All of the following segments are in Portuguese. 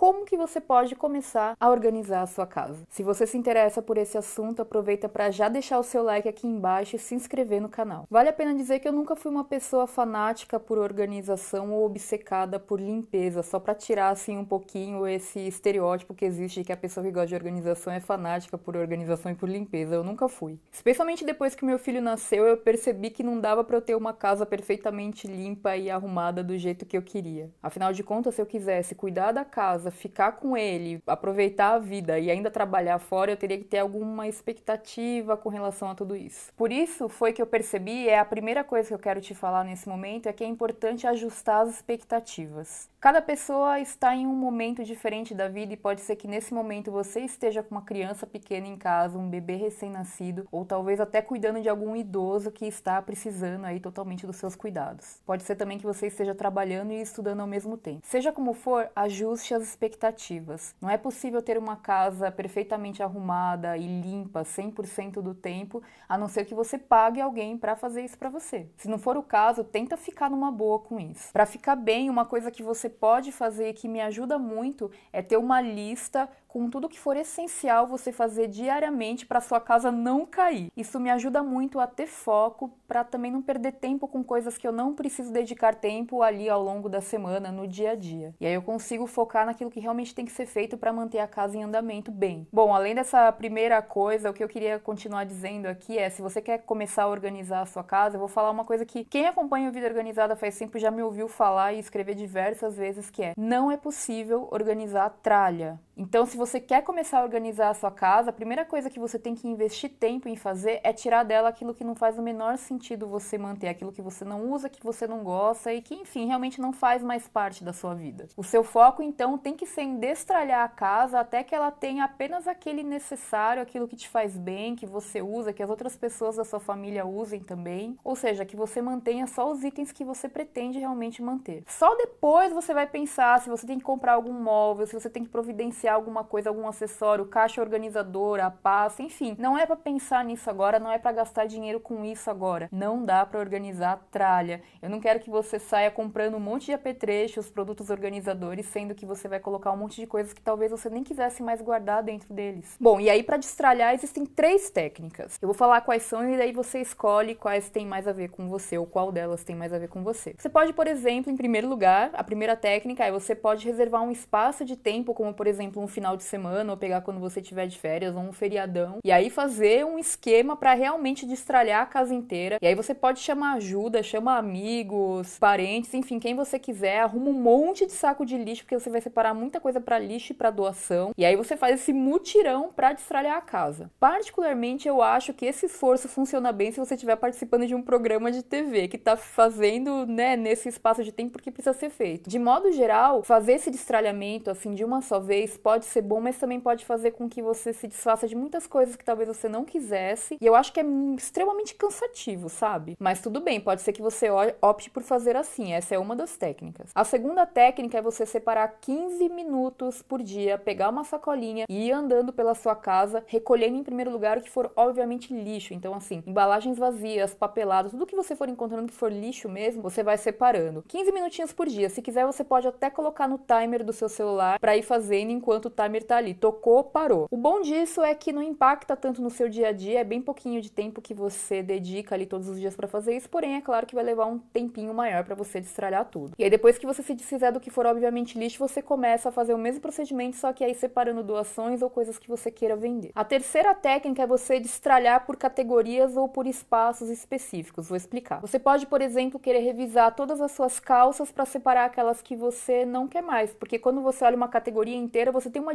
como que você pode começar a organizar a sua casa. Se você se interessa por esse assunto, aproveita para já deixar o seu like aqui embaixo e se inscrever no canal. Vale a pena dizer que eu nunca fui uma pessoa fanática por organização ou obcecada por limpeza, só para tirar assim um pouquinho esse estereótipo que existe de que a pessoa que gosta de organização é fanática por organização e por limpeza. Eu nunca fui. Especialmente depois que meu filho nasceu, eu percebi que não dava para eu ter uma casa perfeitamente limpa e arrumada do jeito que eu queria. Afinal de contas, se eu quisesse cuidar da casa, ficar com ele, aproveitar a vida e ainda trabalhar fora, eu teria que ter alguma expectativa com relação a tudo isso. Por isso foi que eu percebi, é a primeira coisa que eu quero te falar nesse momento, é que é importante ajustar as expectativas. Cada pessoa está em um momento diferente da vida e pode ser que nesse momento você esteja com uma criança pequena em casa, um bebê recém-nascido, ou talvez até cuidando de algum idoso que está precisando aí totalmente dos seus cuidados. Pode ser também que você esteja trabalhando e estudando ao mesmo tempo. Seja como for, ajuste as expectativas. Não é possível ter uma casa perfeitamente arrumada e limpa 100% do tempo, a não ser que você pague alguém para fazer isso para você. Se não for o caso, tenta ficar numa boa com isso. Para ficar bem, uma coisa que você pode fazer que me ajuda muito é ter uma lista com tudo que for essencial você fazer diariamente para sua casa não cair. Isso me ajuda muito a ter foco para também não perder tempo com coisas que eu não preciso dedicar tempo ali ao longo da semana, no dia a dia. E aí eu consigo focar naquilo que realmente tem que ser feito para manter a casa em andamento bem. Bom, além dessa primeira coisa, o que eu queria continuar dizendo aqui é, se você quer começar a organizar a sua casa, eu vou falar uma coisa que quem acompanha o Vida Organizada faz tempo já me ouviu falar e escrever diversas vezes que é: não é possível organizar tralha. Então, se você quer começar a organizar a sua casa, a primeira coisa que você tem que investir tempo em fazer é tirar dela aquilo que não faz o menor sentido você manter, aquilo que você não usa, que você não gosta e que, enfim, realmente não faz mais parte da sua vida. O seu foco, então, tem que ser em destralhar a casa até que ela tenha apenas aquele necessário, aquilo que te faz bem, que você usa, que as outras pessoas da sua família usem também. Ou seja, que você mantenha só os itens que você pretende realmente manter. Só depois você vai pensar se você tem que comprar algum móvel, se você tem que providenciar alguma coisa, algum acessório, caixa organizadora, pasta, enfim. Não é para pensar nisso agora, não é para gastar dinheiro com isso agora. Não dá para organizar a tralha. Eu não quero que você saia comprando um monte de apetrechos, produtos organizadores, sendo que você vai colocar um monte de coisas que talvez você nem quisesse mais guardar dentro deles. Bom, e aí para destralhar existem três técnicas. Eu vou falar quais são e daí você escolhe quais têm mais a ver com você ou qual delas tem mais a ver com você. Você pode, por exemplo, em primeiro lugar, a primeira técnica é você pode reservar um espaço de tempo, como por exemplo um final de semana ou pegar quando você tiver de férias ou um feriadão e aí fazer um esquema para realmente destralhar a casa inteira. E aí você pode chamar ajuda, chama amigos, parentes, enfim, quem você quiser, arruma um monte de saco de lixo porque você vai separar muita coisa para lixo e para doação. E aí você faz esse mutirão para destralhar a casa. Particularmente eu acho que esse esforço funciona bem se você estiver participando de um programa de TV que tá fazendo, né, nesse espaço de tempo porque precisa ser feito. De modo geral, fazer esse destralhamento assim de uma só vez pode ser bom, mas também pode fazer com que você se desfaça de muitas coisas que talvez você não quisesse. E eu acho que é extremamente cansativo, sabe? Mas tudo bem, pode ser que você opte por fazer assim. Essa é uma das técnicas. A segunda técnica é você separar 15 minutos por dia, pegar uma sacolinha e ir andando pela sua casa, recolhendo em primeiro lugar o que for obviamente lixo. Então, assim, embalagens vazias, papeladas, tudo que você for encontrando que for lixo mesmo, você vai separando. 15 minutinhos por dia. Se quiser, você pode até colocar no timer do seu celular para ir fazendo enquanto o timer tá ali. Tocou, parou. O bom disso é que não impacta tanto no seu dia a dia, é bem pouquinho de tempo que você dedica ali todos os dias para fazer isso, porém é claro que vai levar um tempinho maior para você destralhar tudo. E aí depois que você se desfizer do que for obviamente lixo, você começa a fazer o mesmo procedimento, só que aí separando doações ou coisas que você queira vender. A terceira técnica é você destralhar por categorias ou por espaços específicos. Vou explicar. Você pode, por exemplo, querer revisar todas as suas calças para separar aquelas que você não quer mais, porque quando você olha uma categoria inteira, você tem uma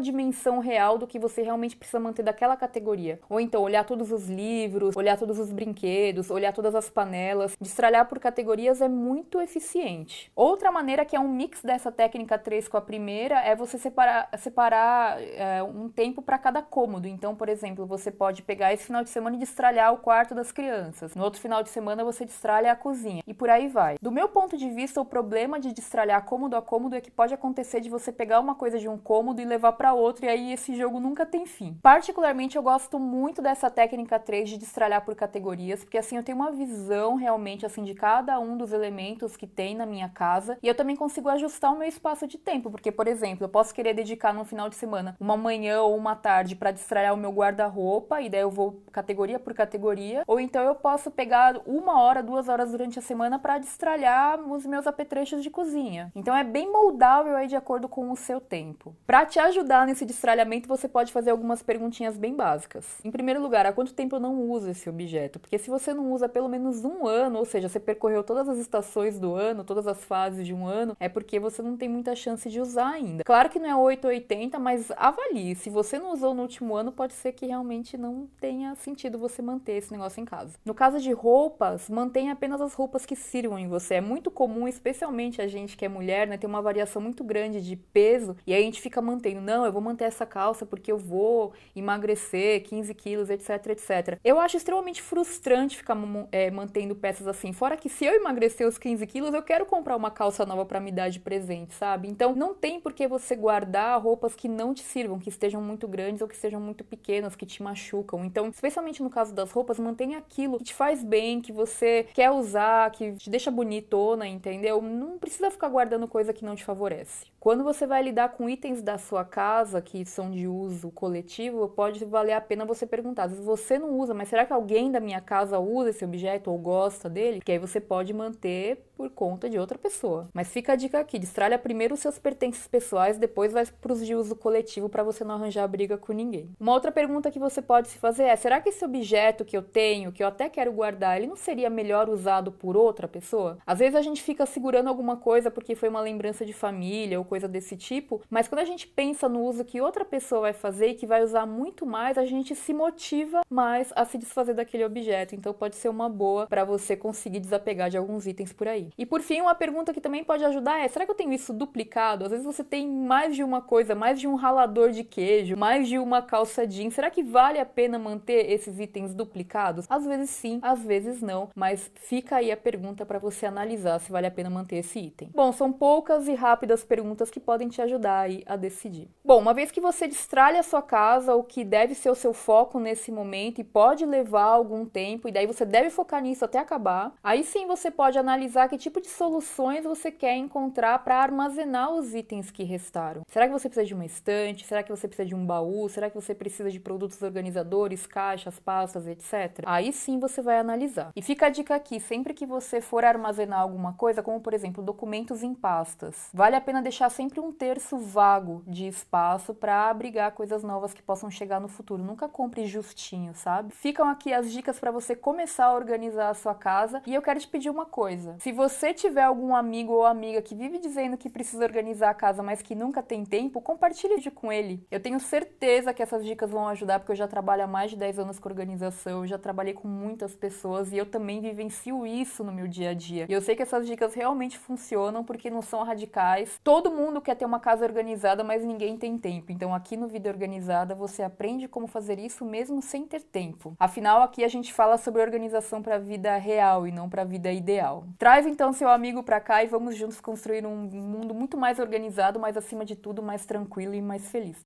real do que você realmente precisa manter daquela categoria. Ou então olhar todos os livros, olhar todos os brinquedos, olhar todas as panelas. Destralhar por categorias é muito eficiente. Outra maneira que é um mix dessa técnica 3 com a primeira é você separar, separar é, um tempo para cada cômodo. Então, por exemplo, você pode pegar esse final de semana e destralhar o quarto das crianças. No outro final de semana você destralha a cozinha. E por aí vai. Do meu ponto de vista, o problema de destralhar cômodo a cômodo é que pode acontecer de você pegar uma coisa de um cômodo e levar para outro e aí esse jogo nunca tem fim. Particularmente eu gosto muito dessa técnica 3 de destralhar por categorias, porque assim eu tenho uma visão realmente assim de cada um dos elementos que tem na minha casa e eu também consigo ajustar o meu espaço de tempo, porque por exemplo, eu posso querer dedicar no final de semana uma manhã ou uma tarde para destralhar o meu guarda-roupa e daí eu vou categoria por categoria, ou então eu posso pegar uma hora, duas horas durante a semana para destralhar os meus apetrechos de cozinha. Então é bem moldável aí de acordo com o seu tempo. Para te ajudar nesse destralhamento, você pode fazer algumas perguntinhas bem básicas. Em primeiro lugar, há quanto tempo eu não uso esse objeto? Porque se você não usa pelo menos um ano, ou seja, você percorreu todas as estações do ano, todas as fases de um ano, é porque você não tem muita chance de usar ainda. Claro que não é 880, mas avalie. Se você não usou no último ano, pode ser que realmente não tenha sentido você manter esse negócio em casa. No caso de roupas, mantenha apenas as roupas que sirvam em você. É muito comum, especialmente a gente que é mulher, né, ter uma variação muito grande de peso e aí a gente fica mantendo, não, eu vou manter essa calça porque eu vou emagrecer 15 quilos, etc, etc. Eu acho extremamente frustrante ficar é, mantendo peças assim. Fora que se eu emagrecer os 15 quilos, eu quero comprar uma calça nova para me dar de presente, sabe? Então não tem por que você guardar roupas que não te sirvam, que estejam muito grandes ou que sejam muito pequenas, que te machucam. Então, especialmente no caso das roupas, mantenha aquilo que te faz bem, que você quer usar, que te deixa bonitona, entendeu? Não precisa ficar guardando coisa que não te favorece. Quando você vai lidar com itens da sua casa que são de uso coletivo, pode valer a pena você perguntar. Às vezes você não usa, mas será que alguém da minha casa usa esse objeto ou gosta dele? Que aí você pode manter por conta de outra pessoa. Mas fica a dica aqui: destralha primeiro os seus pertences pessoais, depois vai para os de uso coletivo para você não arranjar briga com ninguém. Uma outra pergunta que você pode se fazer é: será que esse objeto que eu tenho, que eu até quero guardar, ele não seria melhor usado por outra pessoa? Às vezes a gente fica segurando alguma coisa porque foi uma lembrança de família ou coisa desse tipo, mas quando a gente pensa no uso que outra pessoa vai fazer e que vai usar muito mais, a gente se motiva mais a se desfazer daquele objeto. Então pode ser uma boa para você conseguir desapegar de alguns itens por aí. E por fim, uma pergunta que também pode ajudar é: será que eu tenho isso duplicado? Às vezes você tem mais de uma coisa, mais de um ralador de queijo, mais de uma calça jeans. Será que vale a pena manter esses itens duplicados? Às vezes sim, às vezes não, mas fica aí a pergunta para você analisar se vale a pena manter esse item. Bom, são poucas e rápidas perguntas que podem te ajudar aí a decidir. Bom, uma vez que você destralha a sua casa, o que deve ser o seu foco nesse momento e pode levar algum tempo, e daí você deve focar nisso até acabar, aí sim você pode analisar que tipo de soluções você quer encontrar para armazenar os itens que restaram. Será que você precisa de uma estante? Será que você precisa de um baú? Será que você precisa de produtos organizadores, caixas, pastas, etc? Aí sim você vai analisar. E fica a dica aqui, sempre que você for armazenar alguma coisa, como por exemplo documentos em pastas, vale a pena deixar sempre um terço vago de espaço para abrigar coisas novas que possam chegar no futuro. Nunca compre justinho, sabe? Ficam aqui as dicas para você começar a organizar a sua casa. E eu quero te pedir uma coisa: se você tiver algum amigo ou amiga que vive dizendo que precisa organizar a casa, mas que nunca tem tempo, compartilhe com ele. Eu tenho certeza que essas dicas vão ajudar, porque eu já trabalho há mais de 10 anos com organização, já trabalhei com muitas pessoas e eu também vivencio isso no meu dia a dia. E eu sei que essas dicas realmente funcionam porque não são radicais. Todo mundo quer ter uma casa organizada, mas ninguém tem tempo. Então aqui no Vida Organizada você aprende como fazer isso mesmo sem ter tempo. Afinal, aqui a gente fala sobre organização para a vida real e não para a vida ideal. Traz então seu amigo para cá e vamos juntos construir um mundo muito mais organizado, mas acima de tudo mais tranquilo e mais feliz.